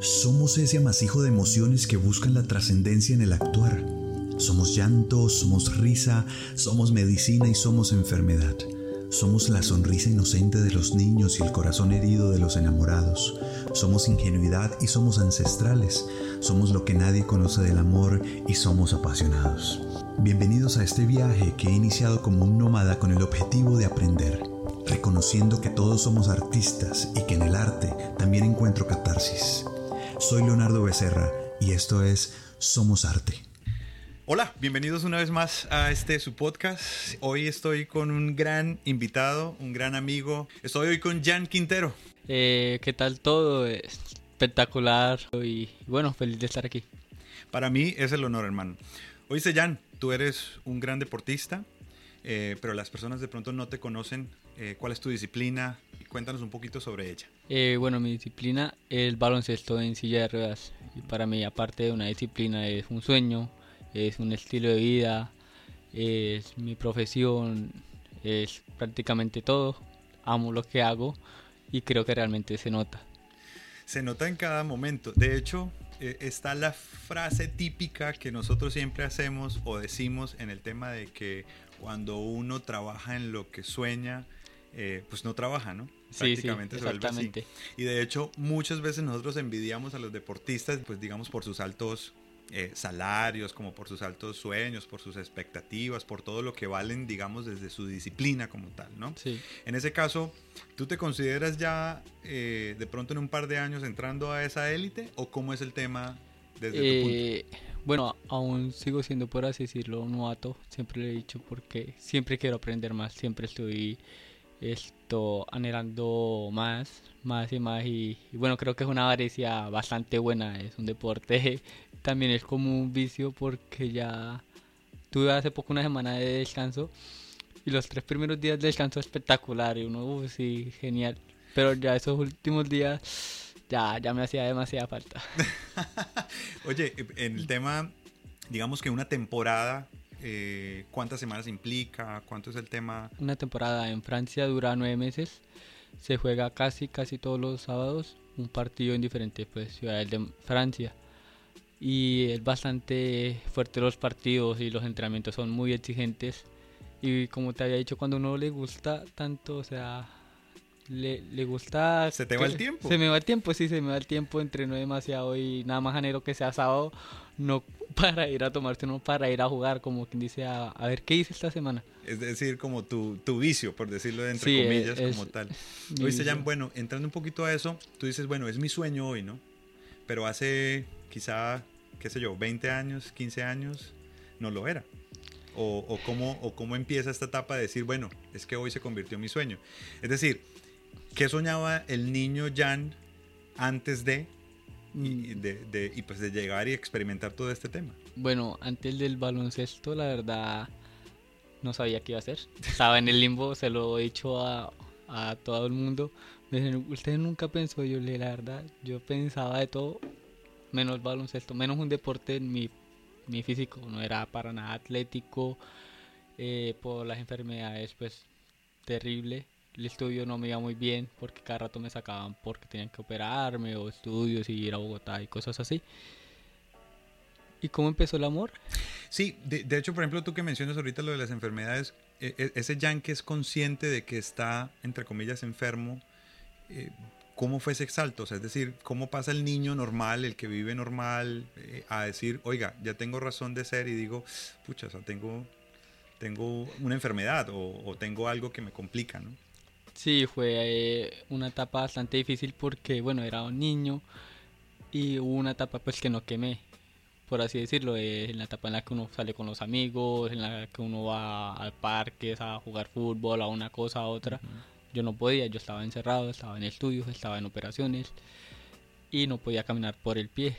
Somos ese amasijo de emociones que buscan la trascendencia en el actuar. Somos llanto, somos risa, somos medicina y somos enfermedad. Somos la sonrisa inocente de los niños y el corazón herido de los enamorados. Somos ingenuidad y somos ancestrales. Somos lo que nadie conoce del amor y somos apasionados. Bienvenidos a este viaje que he iniciado como un nómada con el objetivo de aprender, reconociendo que todos somos artistas y que en el arte también encuentro catarsis. Soy Leonardo Becerra y esto es Somos Arte. Hola, bienvenidos una vez más a este su podcast. Hoy estoy con un gran invitado, un gran amigo. Estoy hoy con Jan Quintero. Eh, ¿Qué tal todo? Espectacular y bueno, feliz de estar aquí. Para mí es el honor, hermano. Oíste, Jan, tú eres un gran deportista, eh, pero las personas de pronto no te conocen. Eh, ¿Cuál es tu disciplina? Cuéntanos un poquito sobre ella. Eh, bueno, mi disciplina es el baloncesto en silla de ruedas. Y para mí, aparte de una disciplina, es un sueño, es un estilo de vida, es mi profesión, es prácticamente todo. Amo lo que hago y creo que realmente se nota. Se nota en cada momento. De hecho, eh, está la frase típica que nosotros siempre hacemos o decimos en el tema de que cuando uno trabaja en lo que sueña, eh, pues no trabaja, ¿no? Prácticamente se vuelve así. Y de hecho, muchas veces nosotros envidiamos a los deportistas, pues digamos, por sus altos eh, salarios, como por sus altos sueños, por sus expectativas, por todo lo que valen, digamos, desde su disciplina como tal, ¿no? Sí. En ese caso, ¿tú te consideras ya eh, de pronto en un par de años entrando a esa élite o cómo es el tema desde tu punto? Bueno, aún sigo siendo, por así decirlo, un novato, siempre lo he dicho porque siempre quiero aprender más, siempre estoy esto anhelando más, más y más y, bueno, creo que es una avaricia bastante buena, es un deporte, también es como un vicio porque ya tuve hace poco una semana de descanso y los tres primeros días de descanso espectacular y uno, uff, sí, genial, pero ya esos últimos días ya, ya me hacía demasiada falta. Oye, en el tema, digamos que una temporada eh, ¿Cuántas semanas implica? ¿Cuánto es el tema? Una temporada en Francia dura nueve meses. Se juega casi, casi todos los sábados un partido en diferentes pues, ciudades de Francia. Y es bastante fuerte los partidos y los entrenamientos son muy exigentes. Y como te había dicho, cuando uno le gusta tanto, o sea, le, le gusta... ¿Se te va el tiempo? Se me va el tiempo, sí, se me va el tiempo, entreno demasiado y nada más anhelo que sea sábado, no para ir a tomarse, no para ir a jugar, como quien dice, a, ver qué hice esta semana. Es decir, como tu, tu vicio, por decirlo de entre comillas, como tal. Oíste, Jan, bueno, entrando un poquito a eso, tú dices, bueno, es mi sueño hoy, ¿no? Pero hace quizá, qué sé yo, 20 años, 15 años, no lo era. O, o, cómo, o cómo empieza esta etapa de decir, bueno, es que hoy se convirtió en mi sueño. Es decir, ¿Qué soñaba el niño Jan antes de y, mm. de, y pues de llegar y experimentar todo este tema? Bueno, antes del baloncesto, la verdad, no sabía qué iba a hacer. Estaba en el limbo, se lo he dicho a, a todo el mundo. Me dicen, usted nunca pensó, yo le la verdad, yo pensaba de todo, menos baloncesto, menos un deporte en mi, mi físico, no era para nada atlético, eh, por las enfermedades, pues terrible el estudio no me iba muy bien porque cada rato me sacaban porque tenían que operarme o estudios y ir a Bogotá y cosas así. ¿Y cómo empezó el amor? Sí, de, hecho, por ejemplo, tú que mencionas ahorita lo de las enfermedades, e, e, ese Jan que es consciente de que está, entre comillas, enfermo, eh, ¿cómo fue ese exalto? O sea, es decir, ¿cómo pasa el niño normal, el que vive normal, eh, a decir, oiga, ya tengo razón de ser y digo, pucha, o sea, tengo, tengo una enfermedad o, o tengo algo que me complica, ¿no? Sí, fue eh, una etapa bastante difícil porque, bueno, era un niño y hubo una etapa pues que no quemé, por así decirlo, eh, en la etapa en la que uno sale con los amigos, en la que uno va al parque a jugar fútbol, a una cosa, a otra. Yo no podía, yo estaba encerrado, estaba en estudios, estaba en operaciones y no podía caminar por el pie.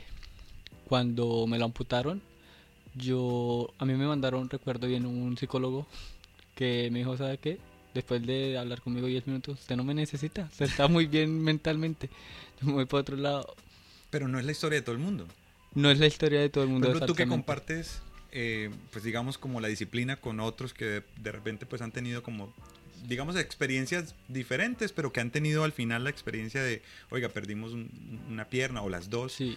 Cuando me lo amputaron, yo a mí me mandaron, recuerdo bien, un psicólogo que me dijo, ¿sabe qué? Después de hablar conmigo 10 minutos, usted no me necesita, usted está muy bien mentalmente, yo me voy para otro lado. Pero no es la historia de todo el mundo. No es la historia de todo el mundo. Pero tú que compartes, eh, pues digamos como la disciplina con otros que de, repente pues han tenido como digamos, experiencias diferentes, pero que han tenido al final la experiencia de, oiga, perdimos una pierna o las dos. Sí.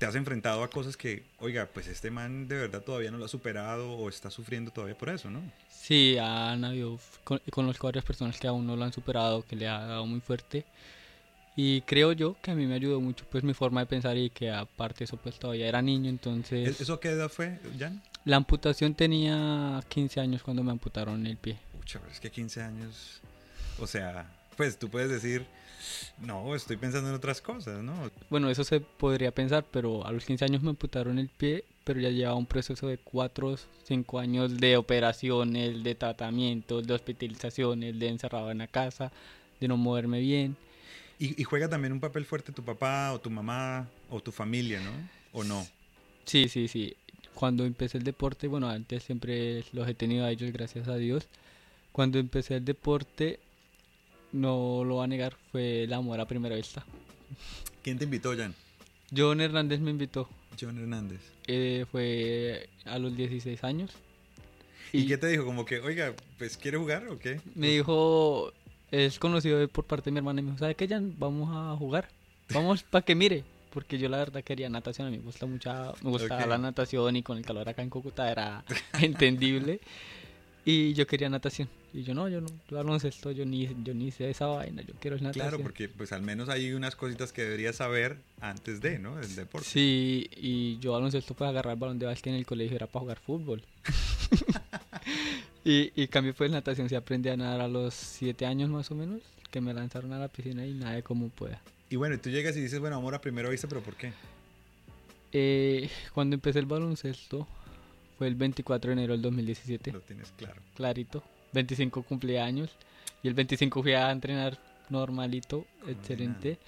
Te has enfrentado a cosas que, oiga, pues este man de verdad todavía no lo ha superado o está sufriendo todavía por eso, ¿no? Sí, han habido, conozco varias personas que aún no lo han superado, que le ha dado muy fuerte. Y creo yo que a mí me ayudó mucho pues mi forma de pensar y que aparte eso pues todavía era niño, entonces... ¿Eso qué edad fue, Jan? La amputación tenía 15 años cuando me amputaron el pie. Pucha, pero es que 15 años... O sea, pues tú puedes decir, no, estoy pensando en otras cosas, ¿no? Bueno, eso se podría pensar, pero a los 15 años me amputaron el pie, pero ya llevaba un proceso de 4 5 años de operaciones, de tratamientos, de hospitalizaciones, de encerrado en la casa, de no moverme bien. Y, juega también un papel fuerte tu papá o tu mamá o tu familia, ¿no? ¿O no? Sí, sí, sí. Cuando empecé el deporte, bueno, antes siempre los he tenido a ellos, gracias a Dios. Cuando empecé el deporte, no lo va a negar, fue el amor a primera vista. ¿Quién te invitó, Jan? John Hernández me invitó. John Hernández. Eh, fue a los 16 años. ¿Y, ¿Y qué te dijo? Como que, oiga, pues, ¿quiere jugar o qué? Me dijo, es conocido por parte de mi hermana y me dijo, ¿sabe qué, Jan? Vamos a jugar. Vamos para que mire. Porque yo la verdad quería natación, a mí me gusta mucha, me gusta la natación y con el calor acá en Cúcuta era entendible. Y yo quería natación. Y yo no, yo no, yo baloncesto, yo ni, yo ni sé esa vaina, yo quiero natación. Claro, porque pues al menos hay unas cositas que deberías saber antes de, ¿no? El deporte. Sí, y yo baloncesto pues agarrar el balón de básquet en el colegio era para jugar fútbol. Y, y cambio pues natación, se aprendí a nadar a los 7 años más o menos, que me lanzaron a la piscina y nadé como pueda. Y bueno, tú llegas y dices, bueno, amor a primera vista, pero ¿por qué? Eh, cuando empecé el baloncesto fue el 24 de enero del 2017. Lo tienes claro. Clarito. 25 cumpleaños. Y el 25 fui a entrenar normalito, excelente.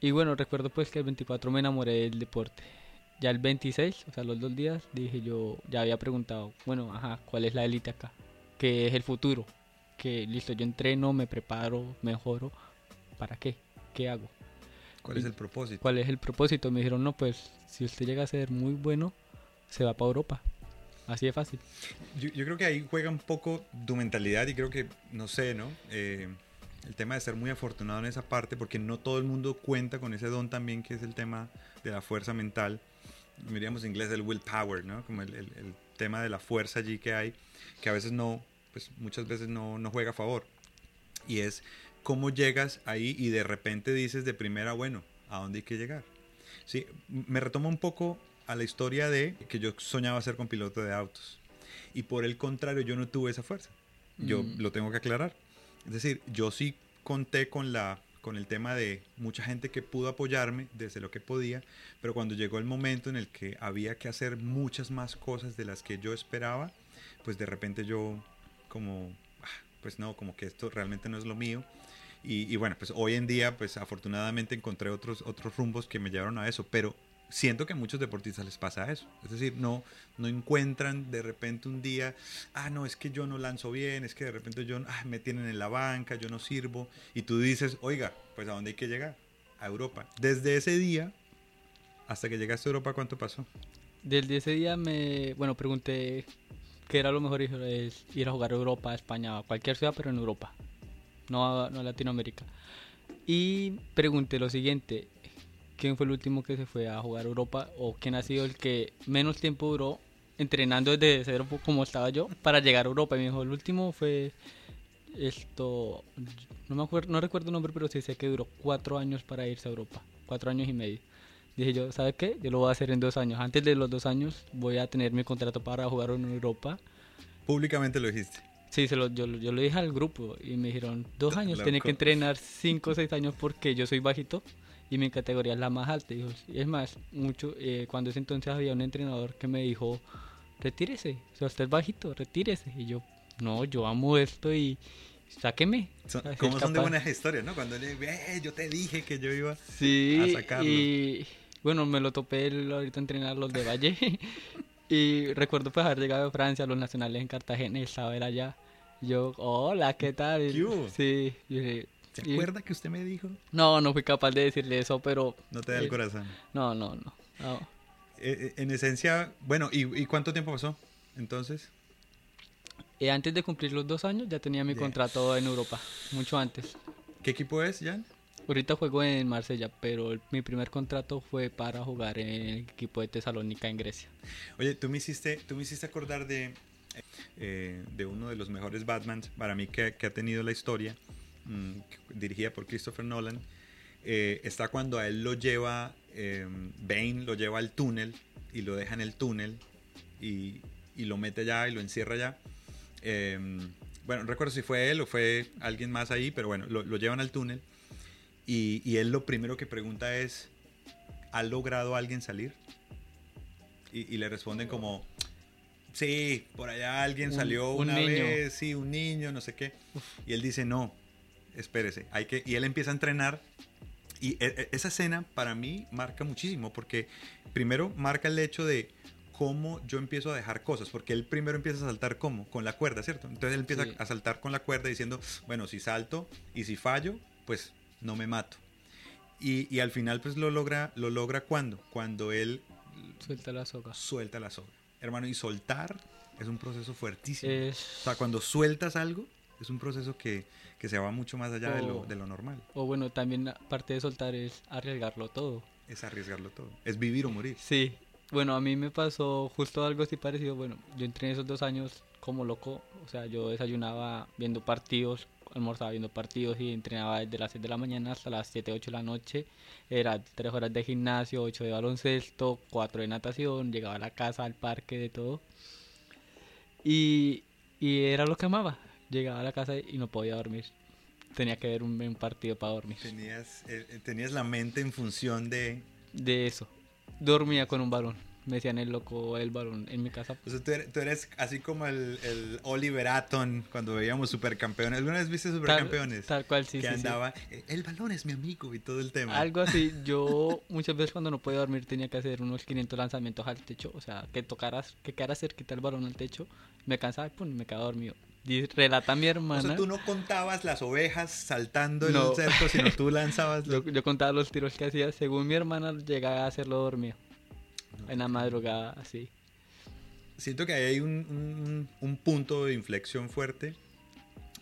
Y bueno, recuerdo pues que el 24 me enamoré del deporte ya el 26, o sea, los dos días, dije yo, ya había preguntado, bueno, ajá, ¿cuál es la élite acá? ¿Qué es el futuro? Que listo, yo entreno, me preparo, mejoro, ¿para qué? ¿Qué hago? ¿Cuál es el propósito? ¿Cuál es el propósito? Me dijeron, no, pues si usted llega a ser muy bueno, se va para Europa. Así de fácil. Yo, creo que ahí juega un poco tu mentalidad y creo que, no sé, ¿no? Eh, el tema de ser muy afortunado en esa parte, porque no todo el mundo cuenta con ese don también, que es el tema de la fuerza mental diríamos en inglés el willpower, ¿no? Como el, el, tema de la fuerza allí que hay, que a veces no, pues muchas veces no, no juega a favor. Y es cómo llegas ahí y de repente dices de primera, bueno, ¿a dónde hay que llegar? Sí, me retomo un poco a la historia de que yo soñaba ser con piloto de autos. Y por el contrario, yo no tuve esa fuerza. Yo mm. lo tengo que aclarar. Es decir, yo sí conté con la con el tema de mucha gente que pudo apoyarme desde lo que podía, pero cuando llegó el momento en el que había que hacer muchas más cosas de las que yo esperaba, pues de repente yo como, ah, pues no, como que esto realmente no es lo mío. Y, y bueno, pues hoy en día, pues afortunadamente encontré otros, otros rumbos que me llevaron a eso, pero siento que a muchos deportistas les pasa eso. Es decir, no, no encuentran de repente un día, ah, no, es que yo no lanzo bien, es que de repente yo, ah, me tienen en la banca, yo no sirvo. Y tú dices, oiga, pues ¿a dónde hay que llegar? A Europa. Desde ese día hasta que llegaste a Europa, ¿cuánto pasó? Desde ese día me, bueno, pregunté qué era lo mejor es ir a jugar a Europa, a España, a cualquier ciudad, pero en Europa, no no a Latinoamérica. Y pregunté lo siguiente, quién fue el último que se fue a jugar Europa o quién ha sido el que menos tiempo duró entrenando desde cero como estaba yo para llegar a Europa. Y me dijo, el último fue esto, no me acuerdo, no recuerdo el nombre, pero sí sé que duró cuatro años para irse a Europa, cuatro años y medio. Dije yo, ¿sabes qué? Yo lo voy a hacer en dos años. Antes de los dos años voy a tener mi contrato para jugar en Europa. ¿Públicamente lo dijiste? Sí, se lo, yo, yo lo dije al grupo y me dijeron, dos años, tiene que entrenar cinco o seis años porque yo soy bajito y mi categoría es la más alta. Y es más, mucho, eh, cuando ese entonces había un entrenador que me dijo, retírese, o sea, usted es bajito, retírese. Y yo, no, yo amo esto y sáqueme. ¿Cómo son de buenas historias, no? Cuando le eh, yo te dije que yo iba sí, a sacarlo. Y bueno, me lo topé el, ahorita a entrenar los de Valle. y recuerdo pues haber llegado de Francia, a los nacionales en Cartagena y estaba allá. Yo, hola, ¿qué tal? Sí, yo dije, ¿Se acuerda que usted me dijo? No, no fui capaz de decirle eso, pero... No te da el corazón. No, no, no. Eh, eh, en esencia, bueno, ¿y, cuánto tiempo pasó entonces? Eh, antes de cumplir los dos años ya tenía mi contrato en Europa, mucho antes. ¿Qué equipo es, Jan? Ahorita juego en Marsella, pero el- mi primer contrato fue para jugar en el equipo de Tesalónica en Grecia. Oye, tú me hiciste, tú me hiciste acordar de, eh, de uno de los mejores Batmans para mí que, que ha tenido la historia, mm, dirigida por Christopher Nolan. Eh, está cuando a él lo lleva, eh, Bane lo lleva al túnel y lo deja en el túnel y, y lo mete allá y lo encierra allá. Eh, bueno, no recuerdo si fue él o fue alguien más ahí, pero bueno, lo, lo llevan al túnel y, y él lo primero que pregunta es, ¿ha logrado alguien salir? Y, y le responden como, sí, por allá alguien Un- salió un una niño. vez, sí, un niño, no sé qué. Y él dice, no, espérese, hay que... Y él empieza a entrenar. Y e- e- esa escena para mí marca muchísimo, porque primero marca el hecho de cómo yo empiezo a dejar cosas, porque él primero empieza a saltar como, con la cuerda, ¿cierto? Entonces él empieza Sí. a saltar con la cuerda diciendo, bueno, si salto y si fallo, pues no me mato. Y, y al final pues lo logra, lo logra cuando, cuando él Suelta la soga. suelta la soga. Hermano, y soltar es un proceso fuertísimo. Es, O sea, cuando sueltas algo, es un proceso que, que se va mucho más allá de, lo, de lo normal. o bueno, también aparte de soltar es arriesgarlo todo. Es arriesgarlo todo. Es vivir o morir. Sí, bueno, a mí me pasó justo algo así parecido. Bueno, yo entré en esos dos años como loco. O sea, yo desayunaba viendo partidos, almorzaba viendo partidos y entrenaba desde las 6 de la mañana hasta las 7, 8 de la noche. Era 3 horas de gimnasio, 8 de baloncesto, 4 de natación. Llegaba a la casa, al parque, de todo. Y, y era lo que amaba. Llegaba a la casa y no podía dormir. Tenía que ver un, un partido para dormir. Tenías, eh, eh, tenías la mente en función de... De eso. Dormía con un balón. Me decían el loco el balón en mi casa. O sea, tú eres, tú eres así como el, el Oliver cuando veíamos Supercampeones. ¿Alguna vez viste Supercampeones? Tal, tal cual, sí, que sí, sí. andaba, "Eh, el balón es mi amigo y todo el tema. Algo así. Yo muchas veces cuando no podía dormir tenía que hacer unos 500 lanzamientos al techo. O sea, que tocaras, que quedara cerquita el balón al techo. Me cansaba y pum, me quedaba dormido. Y relata mi O hermana. sea, tú no contabas las ovejas saltando en No. el cerco, sino tú lanzabas... yo, yo contaba los tiros que hacía. Según mi hermana, llegaba a hacerlo dormido. No En la madrugada, así. Siento que ahí hay un, un- un punto de inflexión fuerte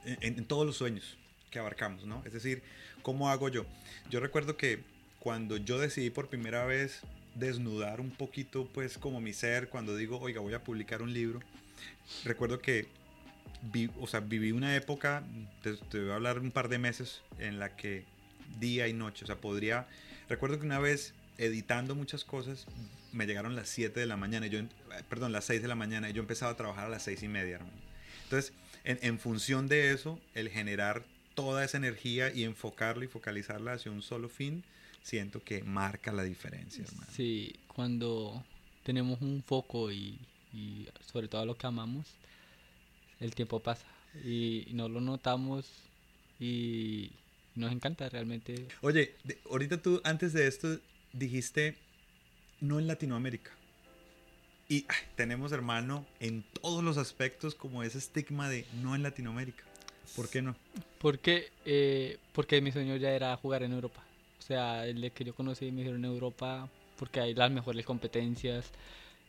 en, en todos los sueños que abarcamos, ¿no? Es decir, ¿cómo hago yo? Yo recuerdo que cuando yo decidí por primera vez desnudar un poquito, pues, como mi ser, cuando digo, oiga, voy a publicar un libro, recuerdo que vi- o sea, viví una época, te, te voy a hablar un par de meses, en la que día y noche, o sea, podría... Recuerdo que una vez editando muchas cosas, me llegaron las 7 de la mañana, y yo, perdón, las 6 de la mañana, y yo empezaba a trabajar a las 6 y media, hermano. Entonces, en, en función de eso, el generar toda esa energía y enfocarla y focalizarla hacia un solo fin, siento que marca la diferencia, hermano. Sí, cuando tenemos un foco y, y sobre todo lo que amamos, el tiempo pasa y no lo notamos y nos encanta realmente. Oye, de- ahorita tú antes de esto dijiste no en Latinoamérica. Y ay, tenemos, hermano, en todos los aspectos como ese estigma de no en Latinoamérica. ¿Por qué no? Porque, eh, porque mi sueño ya era jugar en Europa. O sea, el que yo conocí me dijeron en Europa porque hay las mejores competencias,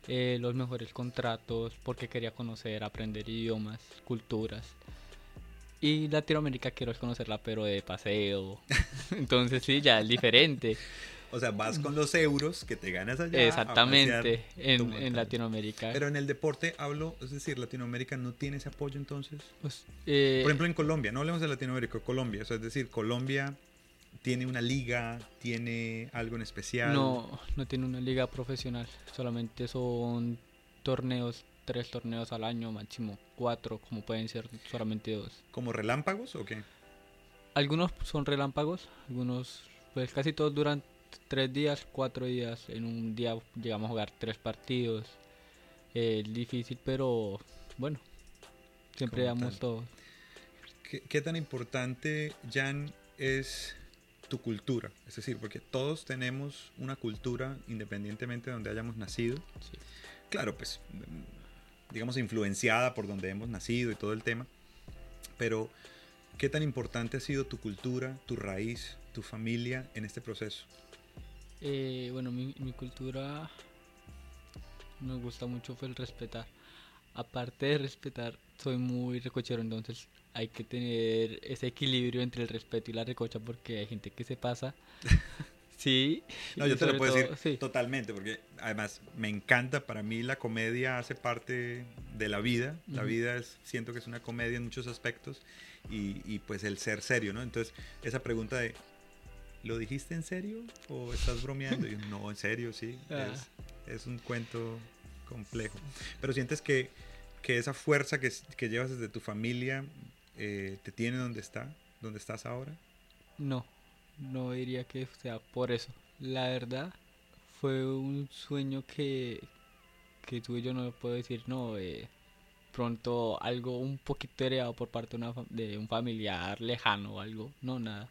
eh, los mejores contratos, porque quería conocer, aprender idiomas, culturas. Y Latinoamérica quiero conocerla, pero de paseo. Entonces sí, ya es diferente. O sea, vas con los euros que te ganas allá. Exactamente, en, en Latinoamérica. Pero en el deporte hablo, es decir, Latinoamérica no tiene ese apoyo entonces. Pues, eh, Por ejemplo, en Colombia, no hablemos de Latinoamérica, Colombia. O sea, es decir, Colombia tiene una liga, tiene algo en especial. no, no tiene una liga profesional, solamente son torneos, tres torneos al año, máximo cuatro, como pueden ser solamente dos. ¿Como relámpagos o qué? Algunos son relámpagos, algunos, pues casi todos duran tres días, cuatro días. En un día llegamos a jugar tres partidos. Eh, difícil, pero bueno, siempre damos todo. ¿Qué, qué tan importante, Jan, es tu cultura? Es decir, porque todos tenemos una cultura independientemente de donde hayamos nacido. Sí. Claro, pues, digamos, influenciada por donde hemos nacido y todo el tema. Pero, ¿qué tan importante ha sido tu cultura, tu raíz, tu familia en este proceso? Eh, bueno, mi, mi cultura me gusta mucho fue el respetar. Aparte de respetar, soy muy recochero, entonces hay que tener ese equilibrio entre el respeto y la recocha porque hay gente que se pasa. sí. No, yo te lo puedo decir totalmente, porque además me encanta, para mí la comedia hace parte de la vida. La vida es, siento que es una comedia en muchos aspectos y, y pues el ser serio, ¿no? Entonces, esa pregunta de, ¿lo dijiste en serio o estás bromeando? Y no, en serio, sí. Ah. Es, es, un cuento complejo. Pero sientes que, que esa fuerza que, que, llevas desde tu familia eh, te tiene donde está, donde estás ahora. No, no diría que sea por eso. La verdad, fue un sueño que, que tuve yo, no lo puedo decir, no. Eh, pronto algo un poquito heredado por parte de, una, de un familiar lejano o algo, no, nada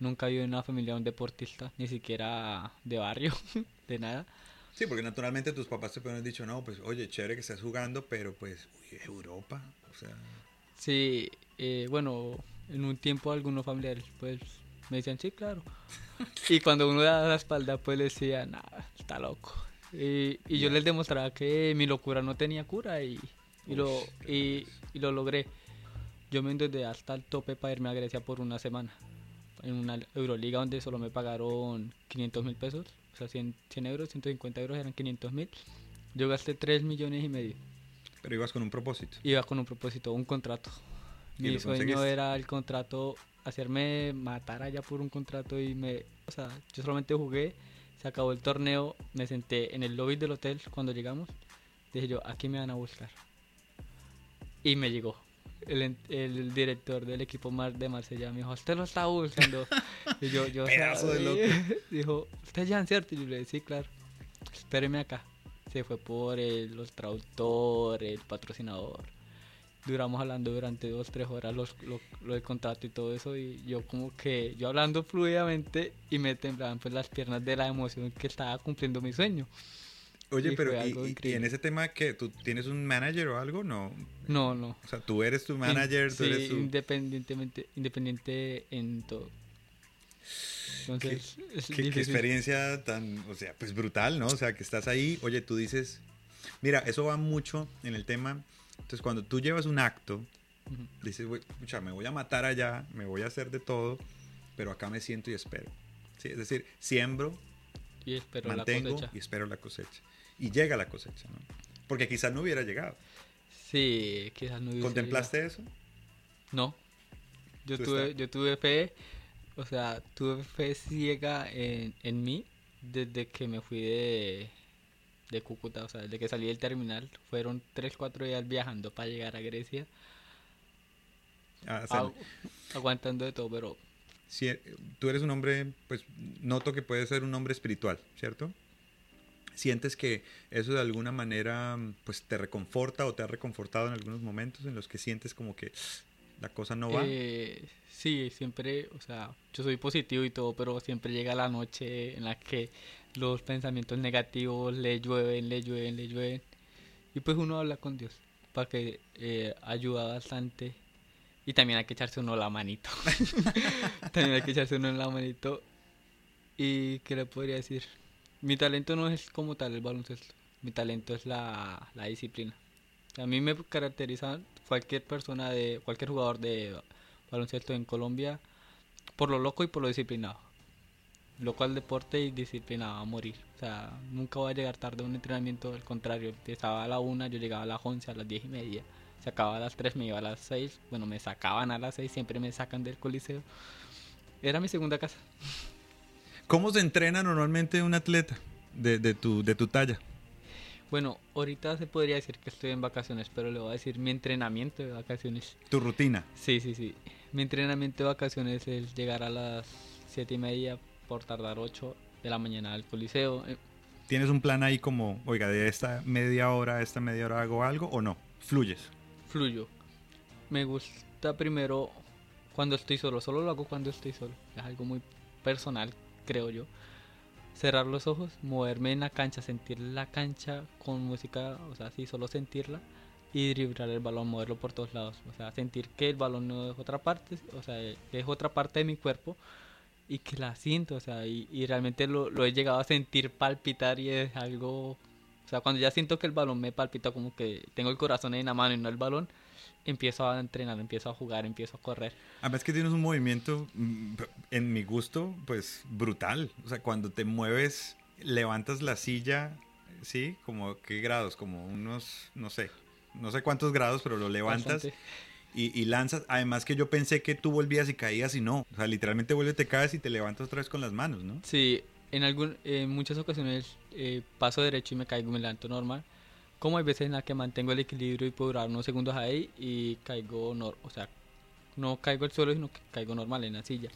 Nunca vivido en una familia de un deportista, ni siquiera de barrio, de nada. Sí, porque naturalmente tus papás te pueden haber dicho, no, pues oye, chévere que estés jugando, pero pues uy, Europa, o sea... Sí, eh, bueno, en un tiempo algunos familiares pues me decían, sí, claro. y cuando uno da la espalda pues le decía, nada, está loco. Y, y yo les demostraba que mi locura no tenía cura y, y lo, y, y, lo logré. Yo me endeudé hasta el tope para irme a Grecia por una semana en una Euroliga donde solo me pagaron 500 mil pesos, o sea, 100, 100 euros, 150 euros eran 500 mil. Yo gasté 3 millones y medio. Pero ibas con un propósito. Iba con un propósito, un contrato. Mi sueño era el contrato, hacerme matar allá por un contrato y me, o sea, yo solamente jugué, se acabó el torneo, me senté en el lobby del hotel cuando llegamos, dije yo, aquí me van a buscar. Y me llegó el, el, director del equipo de Marsella me dijo, usted lo está buscando. y yo, yo Pedazo de loco. dijo, usted ya cierto. Y yo le dije, sí, claro, espéreme acá. Se fue por el, los traductor, el patrocinador. Duramos hablando durante dos, tres horas los, lo, lo del contrato y todo eso. Y yo como que, yo hablando fluidamente y me temblaban pues las piernas de la emoción que estaba cumpliendo mi sueño. Oye, pero y, en ese tema que tú tienes un manager o algo, no. No, no. O sea, tú eres tu manager, tú eres tu... independientemente, independiente en todo. Entonces, ¿Qué, qué, experiencia tan, o sea, pues brutal, ¿no? O sea, que estás ahí, oye, tú dices, mira, eso va mucho en el tema. Entonces, cuando tú llevas un acto, dices, escucha, me voy a matar allá, me voy a hacer de todo, pero acá me siento y espero. ¿Sí? Es decir, siembro, y espero mantengo la y espero la cosecha y llega la cosecha, ¿no? Porque quizás no hubiera llegado. Sí, quizás no hubiera ¿Contemplaste eso? No. Yo tuve, yo tuve fe, o sea, tuve fe ciega en, en mí desde que me fui de, de Cúcuta, o sea, desde que salí del terminal. Fueron 3, 4 días viajando para llegar a Grecia. Ah, aguantando de todo, pero... Si eh, tú eres un hombre, pues noto que puedes ser un hombre espiritual, ¿cierto? ¿Sientes que eso de alguna manera pues te reconforta o te ha reconfortado en algunos momentos en los que sientes como que la cosa no va? Eh, sí, siempre, o sea, yo soy positivo y todo, pero siempre llega la noche en la que los pensamientos negativos le llueven, le llueven, le llueven. Y pues uno habla con Dios para que eh, ayuda bastante. Y también hay que echarse uno la manito. también hay que echarse uno en la manito. ¿Y qué le podría decir? Mi talento no es como tal el baloncesto. Mi talento es la, la disciplina. A mí me caracteriza cualquier persona de cualquier jugador de baloncesto en Colombia por lo loco y por lo disciplinado. Loco al deporte y disciplinado a morir. O sea, nunca voy a llegar tarde a un entrenamiento, al contrario, empezaba a la una, yo llegaba a las once, a las diez y media. Se acababa a las tres, me iba a las seis. Bueno, me sacaban a las seis, siempre me sacan del coliseo. Era mi segunda casa. ¿Cómo se entrena normalmente un atleta de, de, tu, de tu talla? Bueno, ahorita se podría decir que estoy en vacaciones, pero le voy a decir mi entrenamiento de vacaciones. ¿Tu rutina? Sí, sí, sí. Mi entrenamiento de vacaciones es llegar a las siete y media por tardar 8 de la mañana al coliseo. Eh, ¿Tienes un plan ahí como, oiga, de esta media hora a esta media hora hago algo o no? ¿Fluyes? Fluyo. Me gusta primero cuando estoy solo, solo lo hago cuando estoy solo. Es algo muy personal creo yo. Cerrar los ojos, moverme en la cancha, sentir la cancha con música, o sea, así solo sentirla y driblar el balón, moverlo por todos lados, o sea, sentir que el balón no es otra parte, o sea, es otra parte de mi cuerpo y que la siento, o sea, y, realmente lo, lo, he llegado a sentir palpitar y es algo, o sea, cuando ya siento que el balón me palpita como que tengo el corazón en la mano y no el balón, empiezo a entrenar, empiezo a jugar, empiezo a correr. Además que tienes un movimiento, mm, en mi gusto, pues brutal. O sea, cuando te mueves, levantas la silla, ¿sí? Como qué grados, como unos, no sé, no sé cuántos grados, pero lo levantas. Y, y, lanzas, además que yo pensé que tú volvías y caías y no, o sea, literalmente vuelves, te caes y te levantas otra vez con las manos, ¿no? Sí, en, algún, en muchas ocasiones eh, paso derecho y me caigo y me levanto normal, como hay veces en las que mantengo el equilibrio y puedo durar unos segundos ahí y caigo, no, o sea, no caigo al suelo, sino que caigo normal en la silla.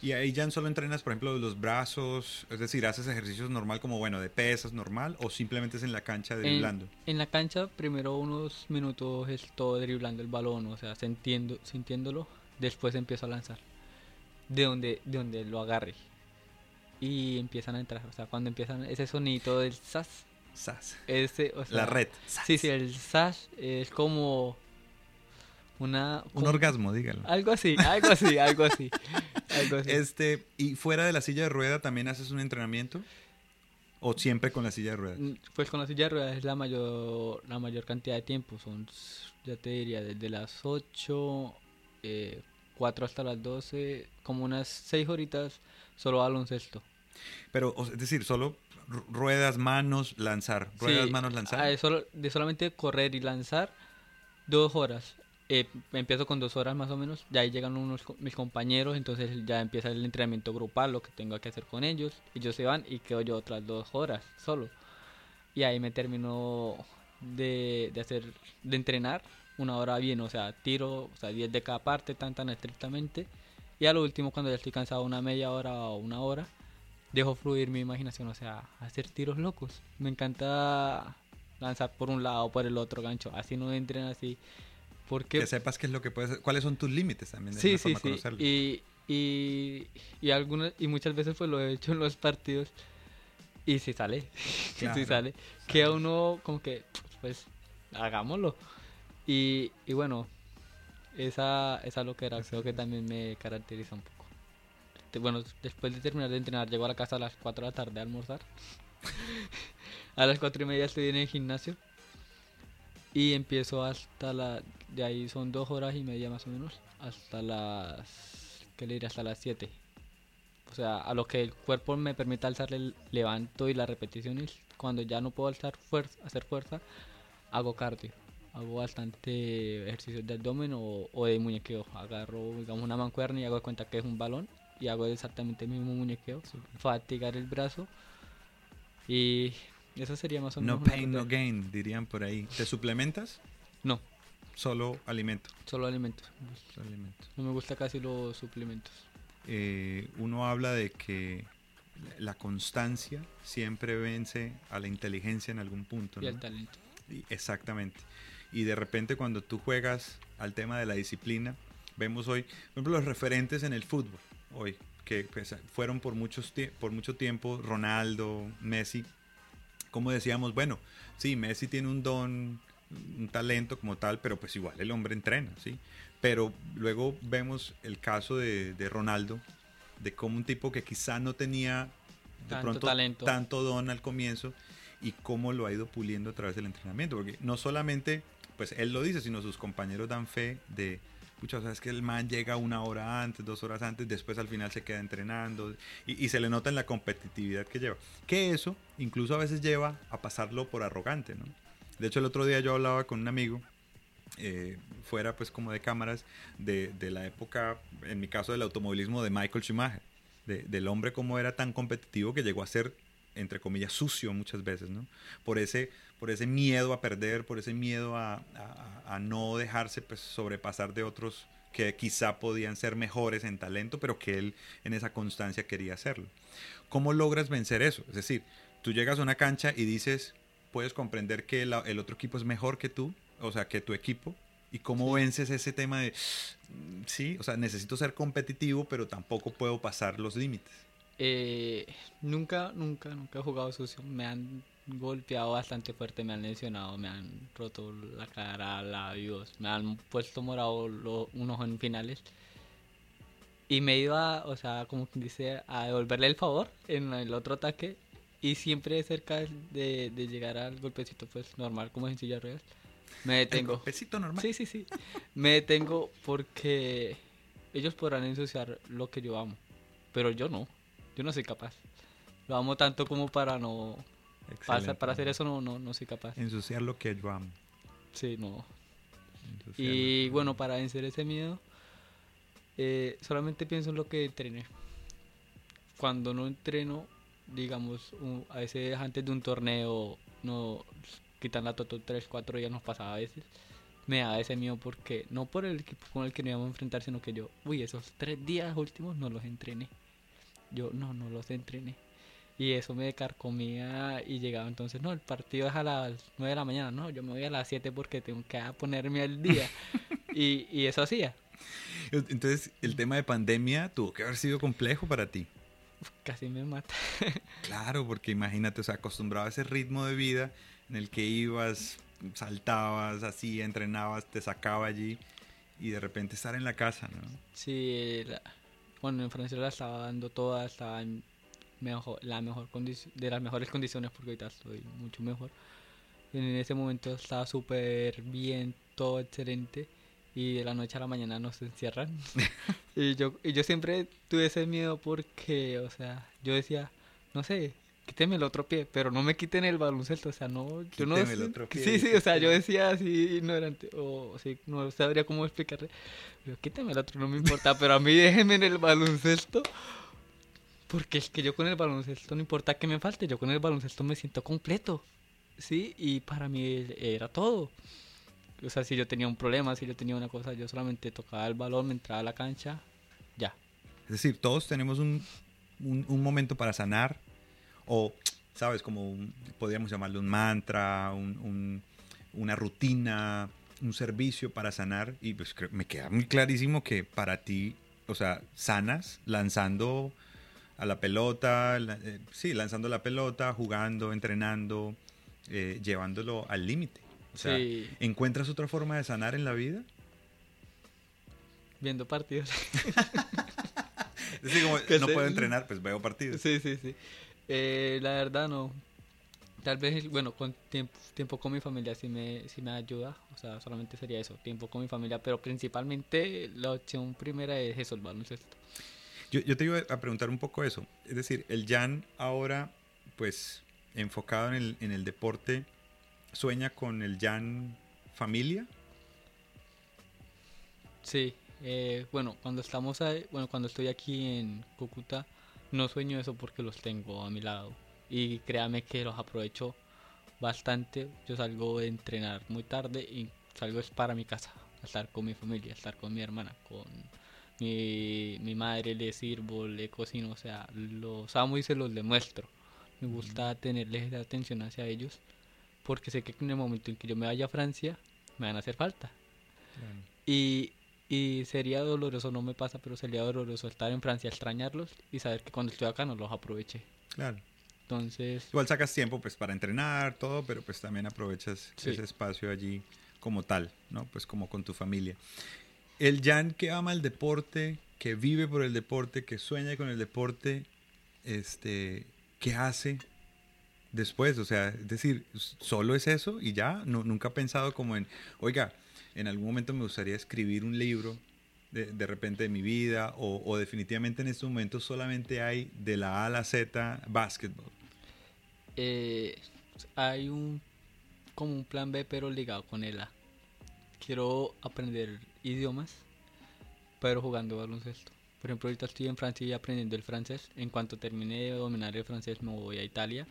Y ahí ya solo entrenas, por ejemplo, los brazos, es decir, haces ejercicios normal como, bueno, de pesas normal o simplemente es en la cancha driblando. En, en la cancha primero unos minutos es todo driblando el balón, o sea, sintiendo, sintiéndolo, después empiezo a lanzar de donde, de donde lo agarre. Y empiezan a entrar, o sea, cuando empiezan ese sonito del sas. Sas. Ese, o sea, la red. Sí, sí, el sas es como una... Un orgasmo, dígalo. Algo así, algo así, algo así. Este, ¿y fuera de la silla de rueda también haces un entrenamiento? ¿O siempre con la silla de ruedas? Mm, pues con la silla de ruedas es la mayor, la mayor cantidad de tiempo. Son, ya te diría, desde las 8, eh, 4 hasta las 12, como unas 6 horitas solo baloncesto. Pero, es decir, solo ruedas, manos, lanzar. Ruedas, manos, lanzar. Ah, solo, de solamente correr y lanzar, dos horas. Eh, empiezo con dos horas más o menos, ya ahí llegan unos mis compañeros, entonces ya empieza el entrenamiento grupal, lo que tengo que hacer con ellos, ellos se van y quedo yo otras dos horas solo. Y ahí me termino de, de hacer, de entrenar una hora bien, o sea, tiro, o sea, 10 de cada parte, tan tan estrictamente. Y a lo último, cuando ya estoy cansado, una media hora o una hora, dejo fluir mi imaginación, o sea, hacer tiros locos. Me encanta lanzar por un lado o por el otro gancho, así no entren así porque, que sepas qué es lo que puedes cuáles son tus límites también. De sí, sí, sí. Y, y, y, algunas, y muchas veces pues lo he hecho en los partidos y si sale, si sale. Que a uno como que, pues, hagámoslo. Y, y bueno, esa, esa lo que era, creo que también me caracteriza un poco. Bueno, después de terminar de entrenar, llego a la casa a las 4 de la tarde a almorzar. a las 4 y media estoy en el gimnasio. Y empiezo hasta la de ahí son dos horas y media más o menos, hasta las, ¿qué le? Hasta las 7. O sea, a lo que el cuerpo me permite alzar el levanto y las repeticiones, cuando ya no puedo alzar fuerza, hacer fuerza, hago cardio. Hago bastante ejercicios de abdomen o, o de muñequeo. Agarro, digamos, una mancuerna y hago de cuenta que es un balón y hago exactamente el mismo muñequeo. Fatigar el brazo y eso sería más o menos. No pain, no gain, dirían por ahí. ¿Te suplementas? No. Solo alimento. Solo alimentos. No me gusta casi los suplementos. Eh, uno habla de que la constancia siempre vence a la inteligencia en algún punto. Y al talento. exactamente. Y de repente cuando tú juegas al tema de la disciplina, vemos hoy, por ejemplo, los referentes en el fútbol, hoy, que pues, fueron por, muchos por mucho tiempo Ronaldo, Messi, como decíamos, bueno, sí, Messi tiene un don un talento como tal, pero pues igual el hombre entrena, ¿sí? Pero luego vemos el caso de, Ronaldo, de cómo un tipo que quizá no tenía de tanto pronto talento. tanto don al comienzo y cómo lo ha ido puliendo a través del entrenamiento, porque no solamente, pues él lo dice, sino sus compañeros dan fe de, pucha, o sea, es que el man llega una hora antes, dos horas antes, después al final se queda entrenando y, se le nota en la competitividad que lleva. Que eso incluso a veces lleva a pasarlo por arrogante, ¿no? De hecho, el otro día yo hablaba con un amigo, eh, fuera pues como de cámaras, de, de, la época, en mi caso del automovilismo de Michael Schumacher, de, del hombre como era tan competitivo que llegó a ser, entre comillas, sucio muchas veces, ¿no? Por ese, por ese miedo a perder, por ese miedo a, a, a no dejarse pues, sobrepasar de otros que quizá podían ser mejores en talento, pero que él en esa constancia quería hacerlo. ¿Cómo logras vencer eso? Es decir, tú llegas a una cancha y dices, puedes comprender que el otro equipo es mejor que tú, o sea, que tu equipo, y cómo vences ese tema de, sí, o sea, necesito ser competitivo, pero tampoco puedo pasar los límites. Eh, nunca, nunca, nunca he jugado sucio. Me han golpeado bastante fuerte, me han lesionado, me han roto la cara, labios, me han puesto morado unos en finales. Y me iba, o sea, como quien dice, a devolverle el favor en el otro ataque y siempre cerca de, de llegar al golpecito pues normal como en silla ruedas Me detengo. pesito normal. Sí, sí, sí. Me detengo porque ellos podrán ensuciar lo que yo amo, pero yo no. Yo no soy capaz. Lo amo tanto como para no... Para, para, hacer eso no, no, no soy capaz. Ensuciar lo que yo amo. Sí, no. y bueno, para vencer ese miedo, eh, solamente pienso en lo que entrené. Cuando no entreno, digamos, a veces antes de un torneo, no quitan la toto 3, 4 días nos pasaba a veces. Me da ese miedo porque, no por el equipo con el que nos íbamos a enfrentar, sino que yo, uy, esos tres días últimos no los entrené. Yo, no, no los entrené. Y eso me carcomía y llegaba entonces, no, el partido es a las 9 de la mañana, no, yo me voy a las 7 porque tengo que ponerme al día. y, y eso hacía. Entonces, el tema de pandemia tuvo que haber sido complejo para ti. Casi me mata. claro, porque imagínate, o sea, acostumbrado a ese ritmo de vida en el que ibas, saltabas así, entrenabas, te sacaba allí y de repente estar en la casa, ¿no? Sí, bueno, en Francia la estaba dando toda, estaba en mejor, la mejor de las mejores condiciones porque ahorita estoy mucho mejor. En ese momento estaba súper bien, todo excelente y de la noche a la mañana nos encierran. y, yo, y yo siempre tuve ese miedo porque, o sea, yo decía, no sé, quíteme el otro pie, pero no me quiten el baloncesto, o sea, no, yo no el otro pie, Sí, sí, o sea, yo decía así ignorante, o sí, no sabría cómo explicarle, pero quíteme el otro, no me importa, pero a mí déjenme en el baloncesto, porque es que yo con el baloncesto no importa que me falte, yo con el baloncesto me siento completo, sí, y para mí era todo. O sea, si yo tenía un problema, si yo tenía una cosa, yo solamente tocaba el balón, me entraba a la cancha, ya. Es decir, todos tenemos un, un, momento para sanar, o, ¿sabes? Como podríamos llamarlo un mantra, un, una rutina, un servicio para sanar. Y pues me queda muy clarísimo que para ti, o sea, sanas lanzando a la pelota, eh, sí, lanzando la pelota, jugando, entrenando, eh, llevándolo al límite. ¿encuentras otra forma de sanar en la vida? Viendo partidos. es como, no puedo entrenar, pues veo partidos. Sí, sí, sí. Eh, la verdad no. Tal vez, bueno, con tiempo, tiempo con mi familia sí me, sí me ayuda. O sea, solamente sería eso, tiempo con mi familia. Pero principalmente la opción primera es eso, el baloncesto. Yo, yo te iba a preguntar un poco eso. Es decir, el Jan ahora, pues, enfocado en el, en el deporte, sueña con el Jan familia? Sí, eh, bueno, cuando estamos ahí, bueno, cuando estoy aquí en Cúcuta, no sueño eso porque los tengo a mi lado. Y créame que los aprovecho bastante. Yo salgo de entrenar muy tarde y salgo es para mi casa, estar con mi familia, estar con mi hermana, con mi, mi madre, le sirvo, le cocino, o sea, los amo y se los demuestro. Me gusta tenerles atención hacia ellos porque sé que en el momento en que yo me vaya a Francia me van a hacer falta. Y, y sería doloroso, no me pasa, pero sería doloroso estar en Francia, extrañarlos y saber que cuando estoy acá no los aproveché. Claro. Entonces... Igual sacas tiempo pues para entrenar, todo, pero pues también aprovechas ese espacio allí como tal, ¿no? Pues como con tu familia. El Jan que ama el deporte, que vive por el deporte, que sueña con el deporte, este, ¿qué hace después, o sea, es decir, solo es eso y ya, no, nunca he pensado como en, oiga, en algún momento me gustaría escribir un libro de, de repente de mi vida o, definitivamente en este momento solamente hay de la A a la Z básquetbol. Eh, hay un como un plan B pero ligado con el A. Quiero aprender idiomas, pero jugando baloncesto. Por ejemplo, ahorita estoy en Francia y aprendiendo el francés. En cuanto termine de dominar el francés me voy a Italia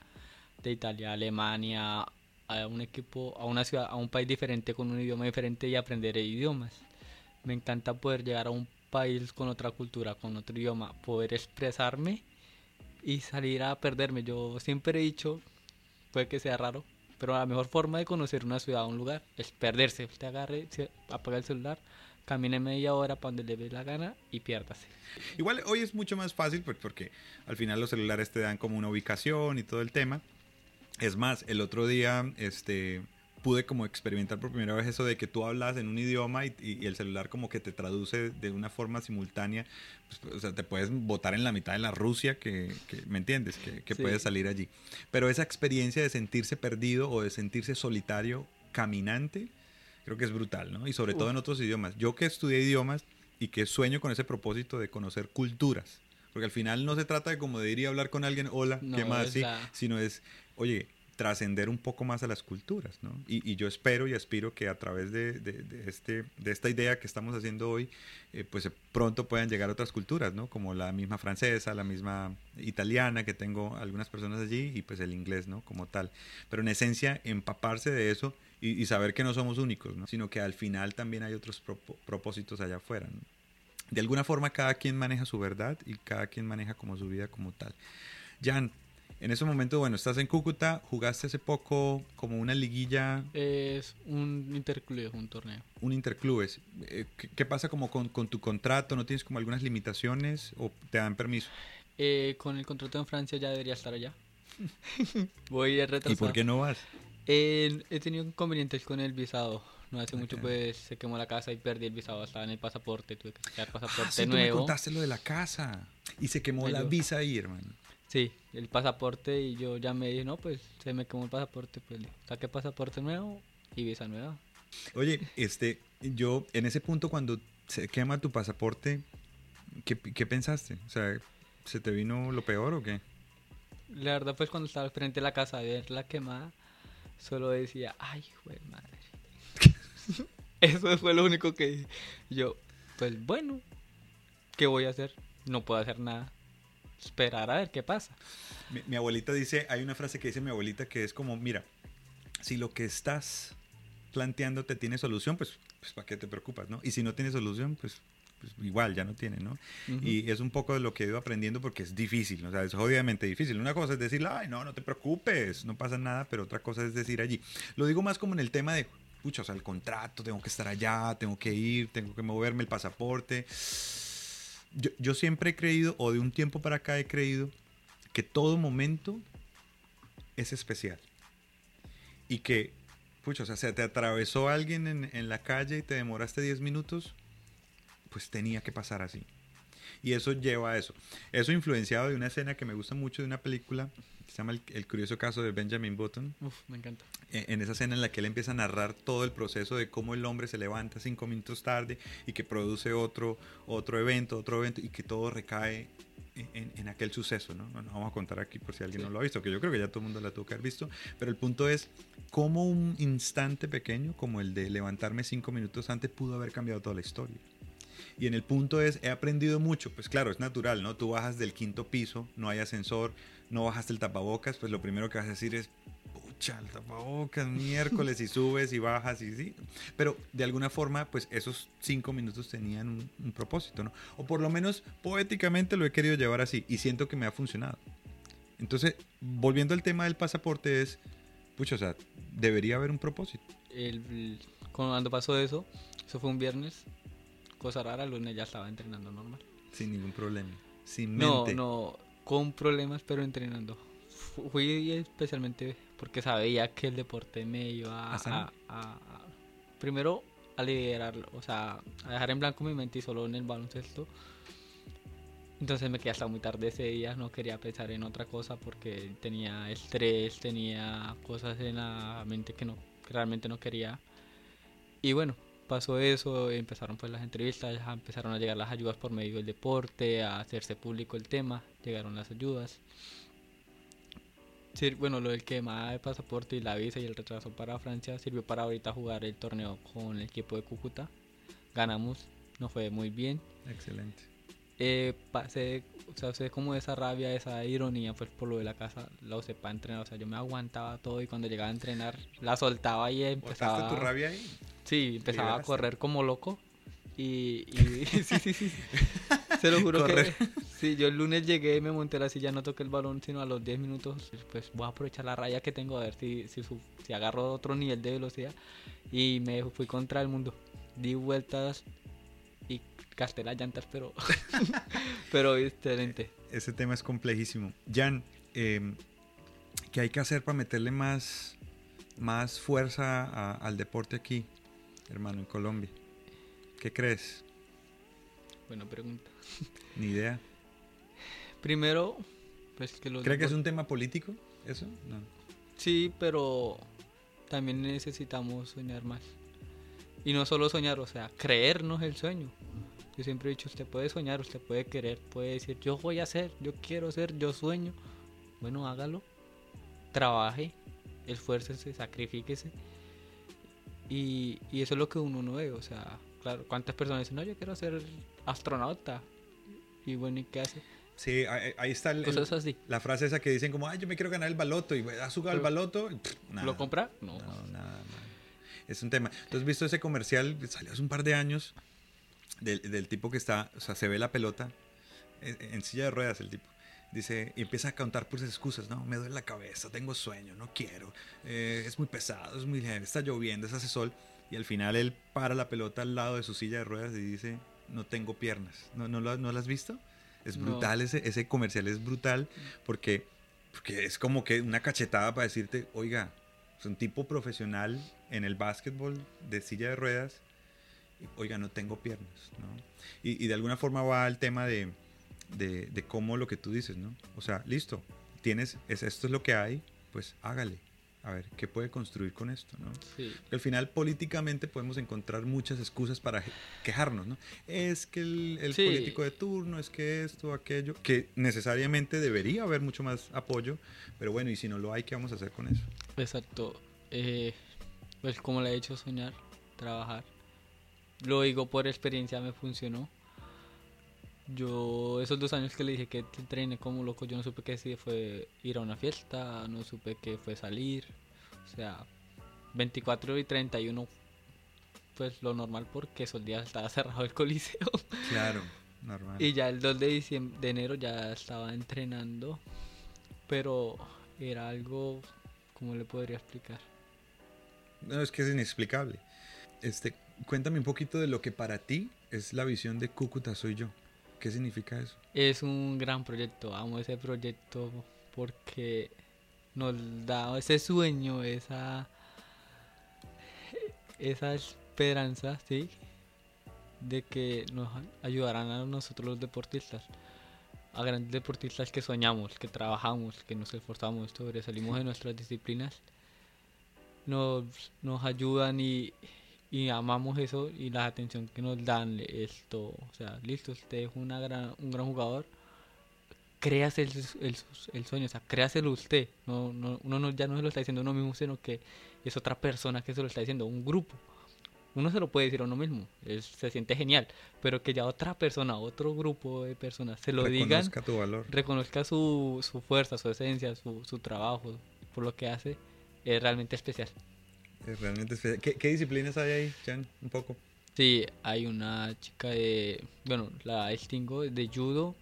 de Italia, Alemania, a un equipo, a una ciudad, a un país diferente con un idioma diferente y aprender idiomas. Me encanta poder llegar a un país con otra cultura, con otro idioma, poder expresarme y salir a perderme. Yo siempre he dicho, puede que sea raro, pero la mejor forma de conocer una ciudad o un lugar es perderse. Usted agarre, apaga el celular, camine media hora para donde le dé la gana y piérdase. Igual hoy es mucho más fácil pues, porque al final los celulares te dan como una ubicación y todo el tema. Es más, el otro día este, pude como experimentar por primera vez eso de que tú hablas en un idioma y, el celular como que te traduce de una forma simultánea. Pues, o sea, te puedes botar en la mitad de la Rusia, que, ¿me entiendes? Que, que puedes salir allí. Pero esa experiencia de sentirse perdido o de sentirse solitario caminante, Creo que es brutal, ¿no? Y sobre todo en otros idiomas. Yo que estudié idiomas y que sueño con ese propósito de conocer culturas. Porque al final no se trata de como de ir y hablar con alguien, hola, ¿qué más? Sí, sino es, oye, trascender un poco más a las culturas, ¿no? Y, yo espero y aspiro que a través de, este, de esta idea que estamos haciendo hoy, eh, pues pronto puedan llegar otras culturas, ¿no? Como la misma francesa, la misma italiana, que tengo algunas personas allí, y pues el inglés, ¿no? Como tal. Pero en esencia, empaparse de eso y, saber que no somos únicos, ¿no? Sino que al final también hay otros propósitos allá afuera, ¿no? De alguna forma cada quien maneja su verdad y cada quien maneja como su vida como tal. Jan, en ese momento, bueno, estás en Cúcuta, jugaste hace poco como una liguilla. Es un interclubes, un torneo. Un interclubes. Eh, ¿Qué, pasa como con, tu contrato? ¿No tienes como algunas limitaciones o te dan permiso? Eh, con el contrato en Francia ya debería estar allá. Voy a retrasar. ¿Y por qué no vas? He tenido inconvenientes con el visado. No hace mucho pues se quemó la casa y perdí el visado. Estaba en el pasaporte, tuve que sacar pasaporte ah, sí, nuevo. Tú me contaste lo de la casa. Y se quemó la visa ahí, hermano. Sí, el pasaporte y yo ya me dije, no, pues se me quemó el pasaporte, pues saqué pasaporte nuevo y visa nueva. Oye, este, yo en ese punto cuando se quema tu pasaporte, ¿qué, qué pensaste? O sea, ¿se te vino lo peor o qué? La verdad, pues cuando estaba frente a la casa de ver la quemada, solo decía, ay, güey, madre. Eso fue lo único que yo, pues bueno, ¿qué voy a hacer? No puedo hacer nada esperar a ver qué pasa. Mi, abuelita dice, hay una frase que dice mi abuelita que es como, mira, si lo que estás planteando te tiene solución, pues, pues ¿para qué te preocupas, no? Y si no tiene solución, pues, pues igual ya no tiene, ¿no? Y es un poco de lo que he ido aprendiendo porque es difícil, o sea, es obviamente difícil. Una cosa es decir, ay, no, no te preocupes, no pasa nada, pero otra cosa es decir allí. Lo digo más como en el tema de, pucha, o sea, el contrato, tengo que estar allá, tengo que ir, tengo que moverme el pasaporte yo, siempre he creído, o de un tiempo para acá he creído, que todo momento es especial. Y que, pucha, o sea, se te atravesó alguien en, en la calle y te demoraste 10 minutos, pues tenía que pasar así. Y eso lleva a eso. Eso influenciado de una escena que me gusta mucho de una película se llama el, curioso caso de Benjamin Button. Uf, me encanta. En, en, esa escena en la que él empieza a narrar todo el proceso de cómo el hombre se levanta cinco minutos tarde y que produce otro, otro evento, otro evento y que todo recae en, en, aquel suceso, ¿no? ¿no? vamos a contar aquí por si alguien no lo ha visto, que yo creo que ya todo el mundo la tuvo que haber visto, pero el punto es cómo un instante pequeño como el de levantarme cinco minutos antes pudo haber cambiado toda la historia. Y en el punto es, he aprendido mucho, pues claro, es natural, ¿no? Tú bajas del quinto piso, no hay ascensor, no bajaste el tapabocas, pues lo primero que vas a decir es, pucha, el tapabocas miércoles y subes y bajas y sí. Pero de alguna forma, pues esos cinco minutos tenían un, propósito, ¿no? O por lo menos poéticamente lo he querido llevar así y siento que me ha funcionado. Entonces, volviendo al tema del pasaporte es, pucha, o sea, debería haber un propósito. El, cuando pasó eso, eso fue un viernes, cosa rara, el lunes ya estaba entrenando normal. Sin ningún problema. Sin mente. No, no, con problemas, pero entrenando. Fui especialmente porque sabía que el deporte me iba a, primero a liberarlo, o sea, a dejar en blanco mi mente y solo en el baloncesto. Entonces me quedé hasta muy tarde ese día, no quería pensar en otra cosa porque tenía estrés, tenía cosas en la mente que no que realmente no quería. Y bueno, pasó eso, empezaron pues las entrevistas, empezaron a llegar las ayudas por medio del deporte, a hacerse público el tema, llegaron las ayudas. Bueno, lo del quema de pasaporte y la visa y el retraso para Francia sirvió para ahorita jugar el torneo con el equipo de Cúcuta. Ganamos, nos fue muy bien. Excelente. Eh, pasé, o sea, como esa rabia, esa ironía, pues por lo de la casa, la usé para entrenar. O sea, yo me aguantaba todo y cuando llegaba a entrenar, la soltaba y empezaba. tu rabia ahí? Sí, empezaba a correr como loco. Y, sí, sí, sí. Se lo juro que sí, yo el lunes llegué, me monté la silla, no toqué el balón, sino a los 10 minutos, pues voy a aprovechar la raya que tengo a ver si, si, si agarro otro nivel de velocidad. Y me fui contra el mundo. Di vueltas y gasté las llantas, pero, pero excelente. Ese tema es complejísimo. Jan, eh, ¿qué hay que hacer para meterle más, más fuerza al deporte aquí? hermano, en Colombia? ¿Qué crees? Buena pregunta. Ni idea. Primero, pues que los... ¿Cree que es un tema político eso? No. Sí, pero también necesitamos soñar más. Y no solo soñar, o sea, creernos el sueño. Yo siempre he dicho, usted puede soñar, usted puede querer, puede decir, yo voy a hacer, yo quiero ser, yo sueño. Bueno, hágalo, trabaje, esfuércese, sacrifíquese. Y, y eso es lo que uno no ve, o sea, claro, ¿cuántas personas dicen, no, yo quiero ser astronauta? Y bueno, ¿y qué hace? Sí, ahí, ahí está el- Cosas el- así. la frase esa que dicen como, ay, yo me quiero ganar el baloto y has jugado el baloto. y, pff, nada. ¿Lo compra? No. No, nada, nada. Es un tema. ¿Tú has visto ese comercial? Salió hace un par de años del, del tipo que está, o sea, se ve la pelota en, en silla de ruedas el tipo. Dice, y empieza a contar pues excusas, no, me duele la cabeza, tengo sueño, no quiero, eh, es muy pesado, es muy leve, está lloviendo, es hace sol. Y al final él para la pelota al lado de su silla de ruedas y dice, no tengo piernas. ¿No, no, lo, no lo has visto? Es No. brutal, ese, ese comercial es brutal porque, porque es como que una cachetada para decirte, oiga, es un tipo profesional en el básquetbol de silla de ruedas. Oiga, no tengo piernas, ¿no? Y, y de alguna forma va al tema de, de, de cómo lo que tú dices, ¿no? O sea, listo, tienes, es, esto es lo que hay, pues hágale. A ver, ¿qué puede construir con esto, no? Sí. Al final políticamente podemos encontrar muchas excusas para quejarnos, ¿no? Es que el, el Sí. político de turno, es que esto, aquello, que necesariamente debería haber mucho más apoyo, pero bueno, y si no lo hay, ¿qué vamos a hacer con eso? Exacto. Eh, pues como le he hecho soñar, trabajar. Lo digo por experiencia, me funcionó. Yo, esos dos años que le dije que entrené como loco, yo no supe que si fue ir a una fiesta, no supe que fue salir. O sea, 24 y 31, pues lo normal porque esos días estaba cerrado el coliseo. Claro, normal. Y ya el 2 de, diciembre, de enero ya estaba entrenando, pero era algo, ¿cómo le podría explicar? No, es que es inexplicable. Este, cuéntame un poquito de lo que para ti es la visión de Cúcuta Soy Yo. ¿Qué significa eso? Es un gran proyecto, amo ese proyecto porque nos da ese sueño, esa, esa esperanza, ¿sí? De que nos ayudarán a nosotros los deportistas, a grandes deportistas que soñamos, que trabajamos, que nos esforzamos, sobresalimos de nuestras disciplinas, nos, nos ayudan y, y amamos eso y la atención que nos dan esto o sea listo usted es una gran, un gran jugador créase el, el, el sueño o sea créaselo usted. No, no, uno no, ya no se lo está diciendo uno mismo sino que es otra persona que se lo está diciendo un grupo. Uno se lo puede decir a uno mismo es- se siente genial pero que ya otra persona otro grupo de personas se lo digan Reconozca tu valor. reconozca su, su fuerza su esencia su, su trabajo por lo que hace es realmente especial Es realmente especial. ¿Qué, qué disciplinas hay ahí, Jan? Un poco. Sí, hay una chica de, bueno, la distingo de judo,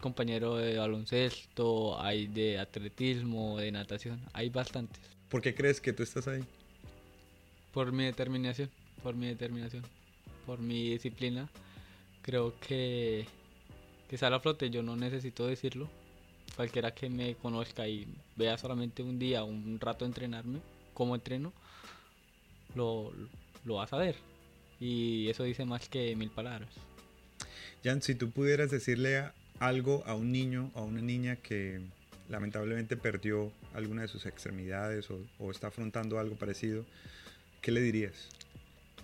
compañero de baloncesto, hay de atletismo, de natación, hay bastantes. ¿Por qué crees que tú estás ahí? Por mi determinación, por mi determinación, por mi disciplina, creo que, que sale a flote, yo no necesito decirlo. Cualquiera que me conozca y vea solamente un día, un rato entrenarme, cómo entreno, lo, lo va a saber. Y eso dice más que mil palabras. Jan, si tú pudieras decirle a- algo a un niño o a una niña que lamentablemente perdió alguna de sus extremidades o, o está afrontando algo parecido, ¿qué le dirías?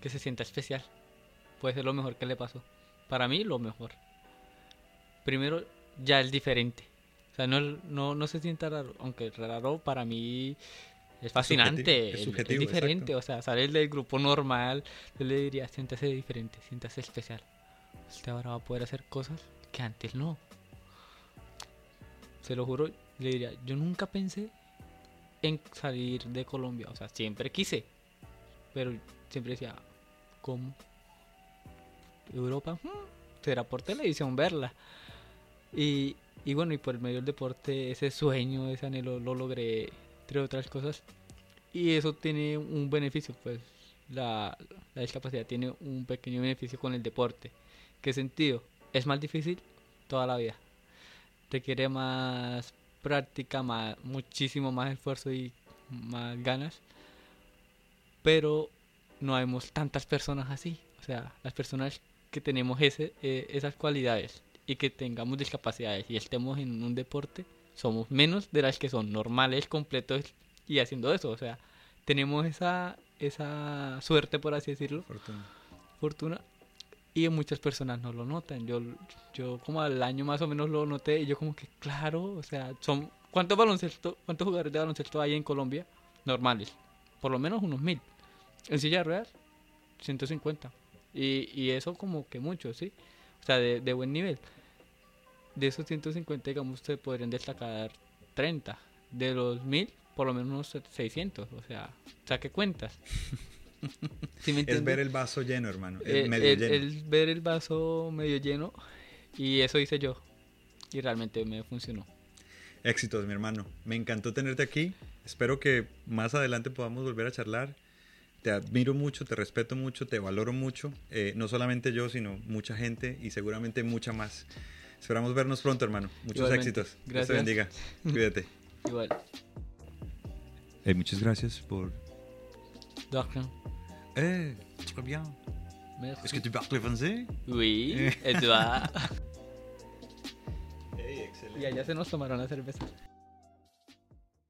que se sienta especial. Puede ser lo mejor que le pasó. Para mí, lo mejor. Primero, ya es diferente. O sea, no, no, no se sienta raro, aunque raro para mí es fascinante. subjetivo, es es- es subjetivo, diferente, exacto. o sea, sales del grupo normal, yo le diría, siéntase diferente, siéntase especial. Usted ahora va a poder hacer cosas que antes no. Se lo juro, le diría, yo nunca pensé en salir de Colombia, o sea, siempre quise, pero siempre decía, ¿cómo? Europa, hmm, será por televisión verla. Y, y bueno, y por el medio del deporte, ese sueño, ese anhelo lo logré, entre otras cosas. Y eso tiene un beneficio, pues la, la discapacidad tiene un pequeño beneficio con el deporte. ¿Qué sentido? Es más difícil toda la vida. Requiere más práctica, más, muchísimo más esfuerzo y más ganas. Pero no vemos tantas personas así. O sea, las personas que tenemos ese, eh, esas cualidades y que tengamos discapacidades y estemos en un deporte, somos menos de las que son normales, completos y haciendo eso. O sea, tenemos esa, esa suerte, por así decirlo, Fortuna. fortuna. Y muchas personas no lo notan. Yo, yo como al año más o menos lo noté y yo como que, claro, o sea, son ¿cuántos baloncesto, cuántos jugadores de baloncesto hay en Colombia? Normales. Por lo menos unos mil. En silla de ruedas, 150. Y, y eso como que mucho, ¿sí? O sea, de, de buen nivel. De esos 150, digamos, se podrían destacar 30. De los mil, por lo menos unos 600. O sea, saque cuentas. ¿Sí me Es ver el vaso lleno, hermano. El Eh, medio el- lleno. el ver el vaso medio lleno y eso hice yo y realmente me funcionó Éxitos, mi hermano. Me encantó tenerte aquí. Espero que más adelante podamos volver a charlar. Te admiro mucho, te respeto mucho, te valoro mucho. Eh, no solamente yo, sino mucha gente y seguramente mucha más. Esperamos vernos pronto, hermano. Muchos Igualmente. éxitos. Dios te Gracias. bendiga. Cuídate. igual Eh, muchas gracias por... Doctor, Eh, très bien. merci. Est-ce que tu parles français? oui Edouard Hey, excelente. y allá se nos tomaron la cerveza